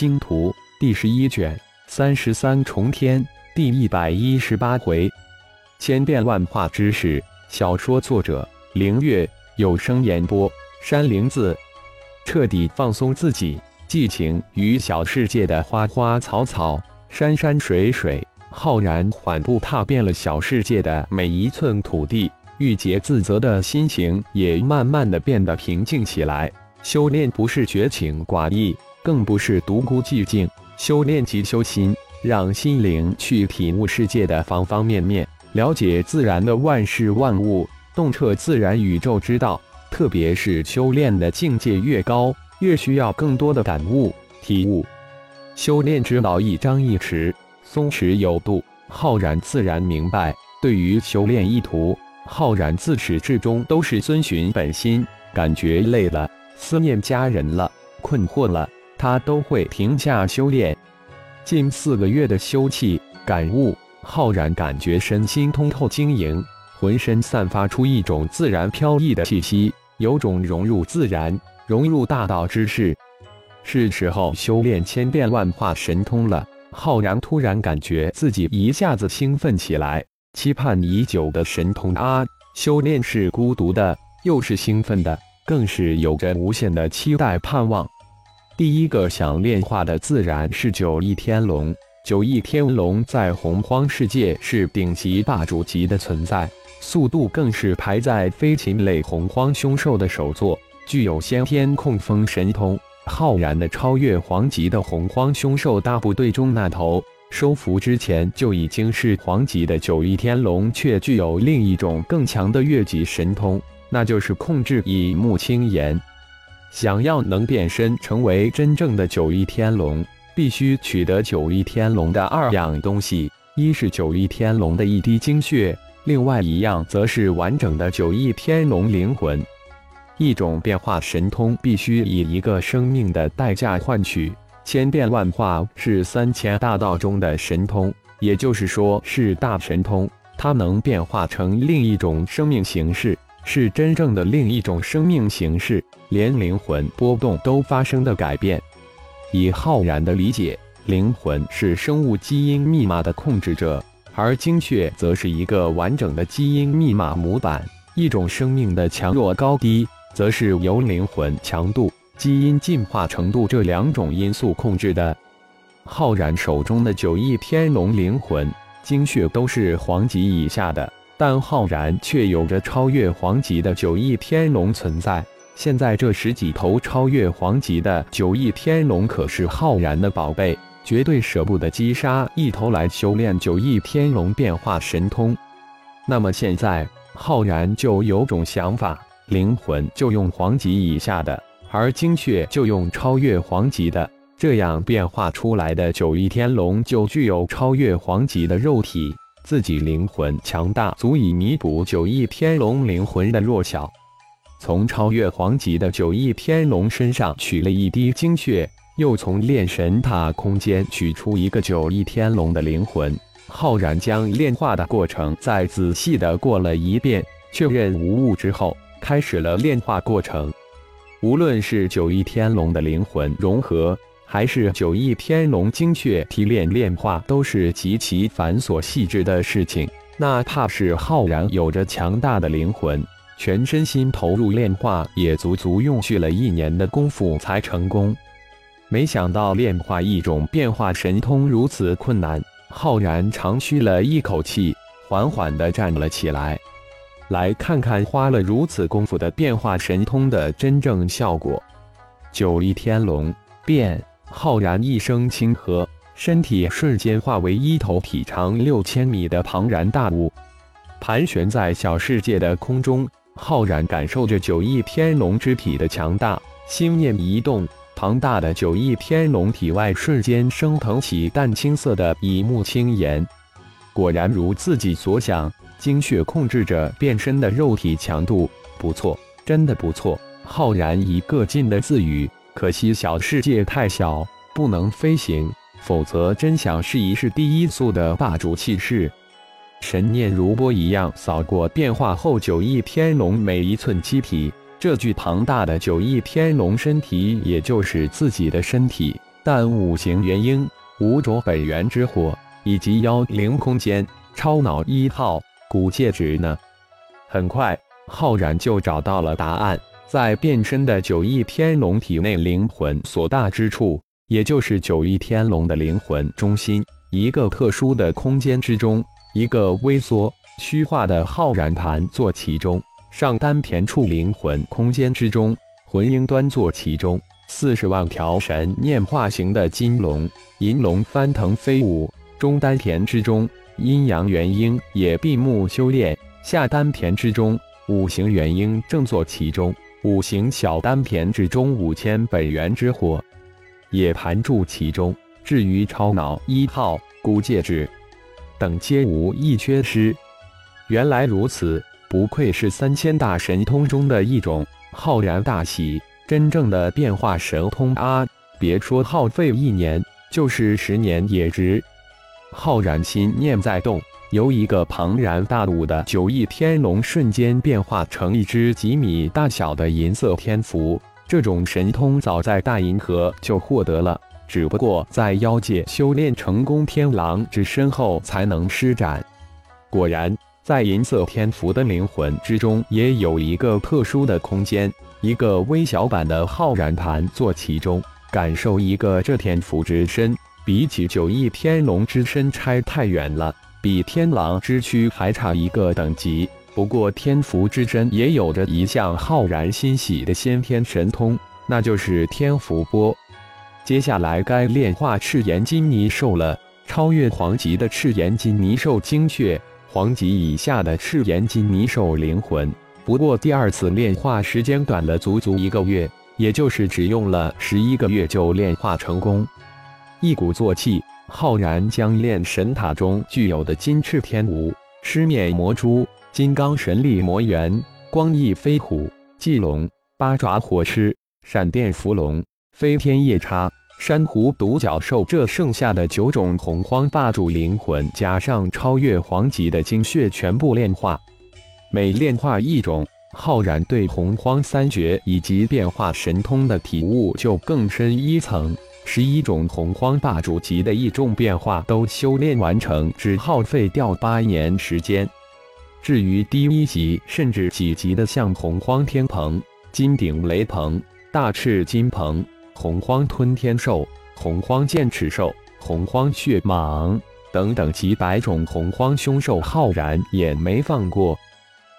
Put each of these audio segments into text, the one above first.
星图》第十一卷三十三重天第一百一十八回，千变万化之事。小说作者：凌月，有声演播：山灵子。彻底放松自己，寄情于小世界的花花草草、山山水水，浩然缓步踏遍了小世界的每一寸土地。郁结自责的心情也慢慢的变得平静起来。修炼不是绝情寡义，更不是独孤寂静。修炼即修心，让心灵去体悟世界的方方面面，了解自然的万事万物，洞彻自然宇宙之道。特别是修炼的境界越高，越需要更多的感悟体悟。修炼之道一张一弛，松弛有度。浩然自然明白，对于修炼意图。浩然自始至终都是遵循本心，感觉累了、思念家人了、困惑了，他都会停下修炼。近四个月的修气感悟，浩然感觉身心通透晶莹，浑身散发出一种自然飘逸的气息，有种融入自然、融入大道之势。是时候修炼千变万化神通了。浩然突然感觉自己一下子兴奋起来。期盼已久的神通啊！修炼是孤独的，又是兴奋的，更是有着无限的期待盼望。第一个想炼化的自然是九翼天龙。九翼天龙在洪荒世界是顶级霸主级的存在，速度更是排在飞禽类洪荒凶兽的首座，具有先天控风神通。浩然的超越黄级的洪荒凶兽大部队中那头。收服之前就已经是皇级的九翼天龙，却具有另一种更强的越级神通，那就是控制以木青炎。想要能变身成为真正的九翼天龙，必须取得九翼天龙的二样东西：一是九翼天龙的一滴精血，另外一样则是完整的九翼天龙灵魂。一种变化神通必须以一个生命的代价换取。千变万化是三千大道中的神通，也就是说是大神通。它能变化成另一种生命形式，是真正的另一种生命形式，连灵魂波动都发生的改变。以浩然的理解，灵魂是生物基因密码的控制者，而精血则是一个完整的基因密码模板。一种生命的强弱高低，则是由灵魂强度。基因进化程度这两种因素控制的，浩然手中的九翼天龙灵魂精血都是黄级以下的，但浩然却有着超越黄级的九翼天龙存在。现在这十几头超越黄级的九翼天龙可是浩然的宝贝，绝对舍不得击杀一头来修炼九翼天龙变化神通。那么现在浩然就有种想法，灵魂就用黄级以下的。而精血就用超越黄级的，这样变化出来的九翼天龙就具有超越黄级的肉体，自己灵魂强大，足以弥补九翼天龙灵魂的弱小。从超越黄级的九翼天龙身上取了一滴精血，又从炼神塔空间取出一个九翼天龙的灵魂，浩然将炼化的过程再仔细的过了一遍，确认无误之后，开始了炼化过程。无论是九翼天龙的灵魂融合，还是九翼天龙精血提炼炼化，都是极其繁琐细致的事情。哪怕是浩然有着强大的灵魂，全身心投入炼化，也足足用去了一年的功夫才成功。没想到炼化一种变化神通如此困难，浩然长吁了一口气，缓缓地站了起来。来看看花了如此功夫的变化神通的真正效果。九翼天龙变，浩然一声轻喝，身体瞬间化为一头体长六千米的庞然大物，盘旋在小世界的空中。浩然感受着九翼天龙之体的强大，心念一动，庞大的九翼天龙体外瞬间升腾起淡青色的以目青炎。果然如自己所想。精血控制着变身的肉体强度，不错，真的不错。浩然一个劲的自语。可惜小世界太小，不能飞行，否则真想试一试第一速的霸主气势。神念如波一样扫过变化后九翼天龙每一寸机体，这具庞大的九翼天龙身体，也就是自己的身体，但五行元婴、五种本源之火以及妖灵空间、超脑一号、古戒指呢？很快，浩然就找到了答案，在变身的九翼天龙体内灵魂所大之处，也就是九翼天龙的灵魂中心，一个特殊的空间之中，一个微缩虚化的浩然盘坐其中，上丹田处灵魂空间之中，魂婴端坐其中。四十万条神念化形的金龙、银龙翻腾飞舞，中丹田之中，阴阳元婴也闭目修炼；下丹田之中，五行元婴正坐其中；五行小丹田之中，五千本源之火也盘住其中。至于超脑一号、古戒指等，皆无一缺失。原来如此，不愧是三千大神通中的一种，浩然大喜。真正的变化神通啊！别说耗费一年，就是十年也值。浩然心念在动，由一个庞然大物的九翼天龙瞬间变化成一只几米大小的银色天符。这种神通早在大银河就获得了，只不过在妖界修炼成功天狼之身后才能施展。果然，在银色天符的灵魂之中，也有一个特殊的空间。一个微小版的浩然盘坐其中，感受一个这天符之身，比起九翼天龙之身差太远了，比天狼之躯还差一个等级。不过天符之身也有着一项浩然欣喜的先天神通，那就是天符波。接下来该炼化赤炎金泥兽了，超越黄级的赤炎金泥兽精血，黄级以下的赤炎金泥兽灵魂。不过第二次炼化时间短了足足一个月，也就是只用了十一个月就炼化成功。一鼓作气，浩然将炼神塔中具有的金翅天舞、狮面魔蛛、金刚神力魔猿、光翼飞虎、巨龙、八爪火狮、闪电伏龙、飞天夜叉、珊瑚独角兽这剩下的九种洪荒霸主灵魂，加上超越黄级的精血，全部炼化。每炼化一种，浩然对洪荒三绝以及变化神通的体悟就更深一层。十一种洪荒霸主级的异种变化都修炼完成，只耗费掉八年时间。至于低一级甚至几级的，像洪荒天蓬、金顶雷鹏、大翅金鹏、洪荒吞天兽、洪荒剑齿兽、洪荒血蟒等等几百种洪荒凶兽，浩然也没放过。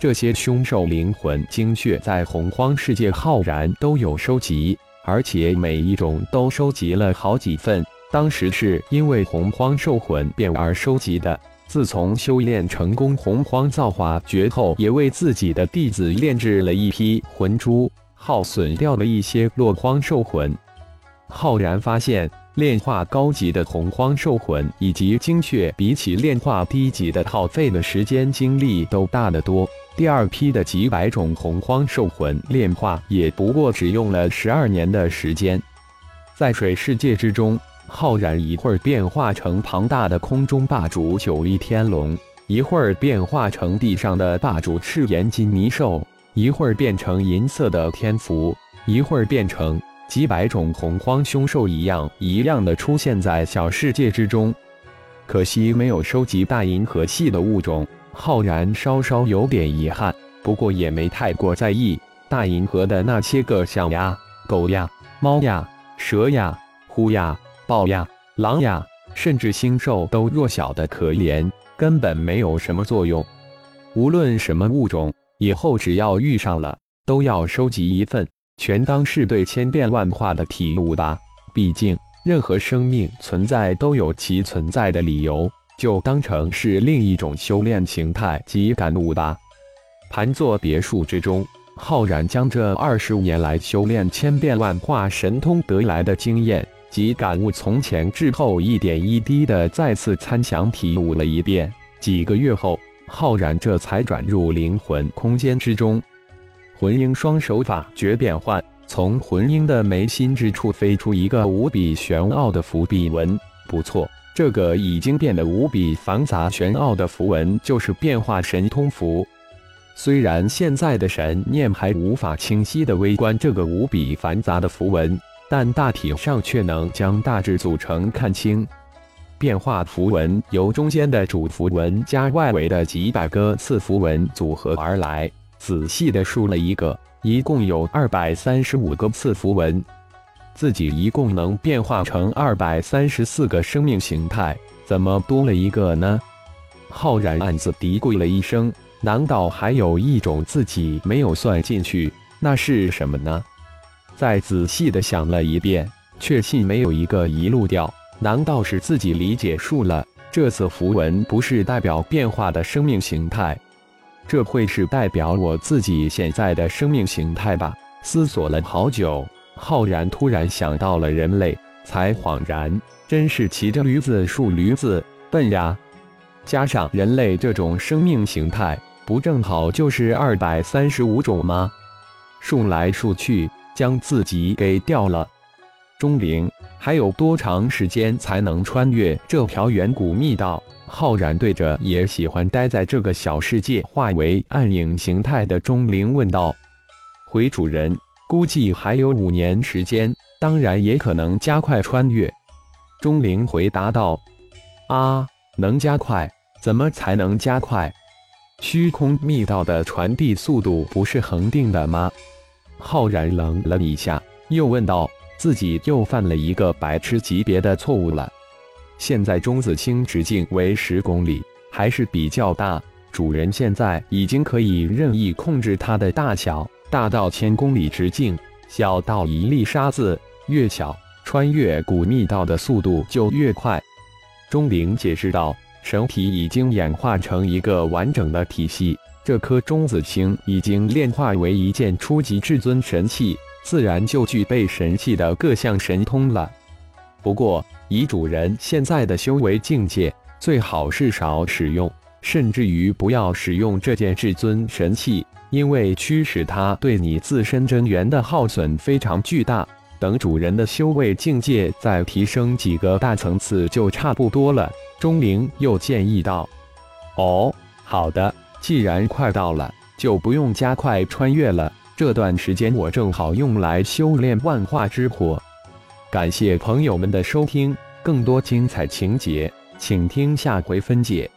这些凶兽灵魂精血在洪荒世界浩然都有收集，而且每一种都收集了好几份。当时是因为洪荒兽魂变而收集的。自从修炼成功洪荒造化诀后，也为自己的弟子炼制了一批魂珠，耗损掉了一些落荒兽魂。浩然发现，炼化高级的洪荒兽魂以及精血，比起炼化低级的耗费的时间精力都大得多。第二批的几百种洪荒兽魂炼化，也不过只用了十二年的时间。在水世界之中，浩然一会儿变化成庞大的空中霸主九翼天龙，一会儿变化成地上的霸主赤炎金泥兽，一会儿变成银色的天符，一会儿变成几百种洪荒凶兽一样一样的出现在小世界之中。可惜没有收集大银河系的物种。浩然稍稍有点遗憾，不过也没太过在意。大银河的那些个象呀、狗呀、猫呀、蛇呀、虎呀、豹呀、狼呀，甚至星兽都弱小的可怜，根本没有什么作用。无论什么物种，以后只要遇上了，都要收集一份，全当是对千变万化的体悟吧。毕竟，任何生命存在都有其存在的理由。就当成是另一种修炼形态及感悟吧。盘坐别墅之中，浩然将这二十五年来修炼千变万化神通得来的经验及感悟，从前至后一点一滴的再次参详体悟了一遍。几个月后，浩然这才转入灵魂空间之中。魂婴双手法诀变换，从魂婴的眉心之处飞出一个无比玄奥的伏笔纹。不错。这个已经变得无比繁杂玄奥的符文，就是变化神通符。虽然现在的神念还无法清晰的微观这个无比繁杂的符文，但大体上却能将大致组成看清。变化符文由中间的主符文加外围的几百个次符文组合而来。仔细的数了一个，一共有二百三十五个次符文。自己一共能变化成二百三十四个生命形态，怎么多了一个呢？浩然暗自嘀咕了一声：难道还有一种自己没有算进去？那是什么呢？再仔细的想了一遍，确信没有一个遗漏掉。难道是自己理解数了？这次符文不是代表变化的生命形态，这会是代表我自己现在的生命形态吧？思索了好久，浩然突然想到了人类，才恍然，真是骑着驴子数驴子，笨呀！加上人类这种生命形态，不正好就是二百三十五种吗？数来数去，将自己给掉了。钟灵，还有多长时间才能穿越这条远古密道？浩然对着也喜欢待在这个小世界化为暗影形态的钟灵问道：“回主人，估计还有五年时间，当然也可能加快穿越。”钟灵回答道：“啊，能加快？怎么才能加快？虚空密道的传递速度不是恒定的吗？”浩然愣了一下，又问道。自己又犯了一个白痴级别的错误了。现在钟子清直径为十公里，还是比较大。主人现在已经可以任意控制它的大小，大到千公里直径，小到一粒沙子。越小，穿越古密道的速度就越快。钟灵解释道：“神体已经演化成一个完整的体系，这颗中子星已经炼化为一件初级至尊神器。”自然就具备神器的各项神通了。不过，以主人现在的修为境界，最好是少使用，甚至于不要使用这件至尊神器，因为驱使它对你自身真元的耗损非常巨大。等主人的修为境界再提升几个大层次，就差不多了。钟灵又建议道：“哦，好的，既然快到了，就不用加快穿越了。”这段时间我正好用来修炼万化之火。感谢朋友们的收听，更多精彩情节，请听下回分解。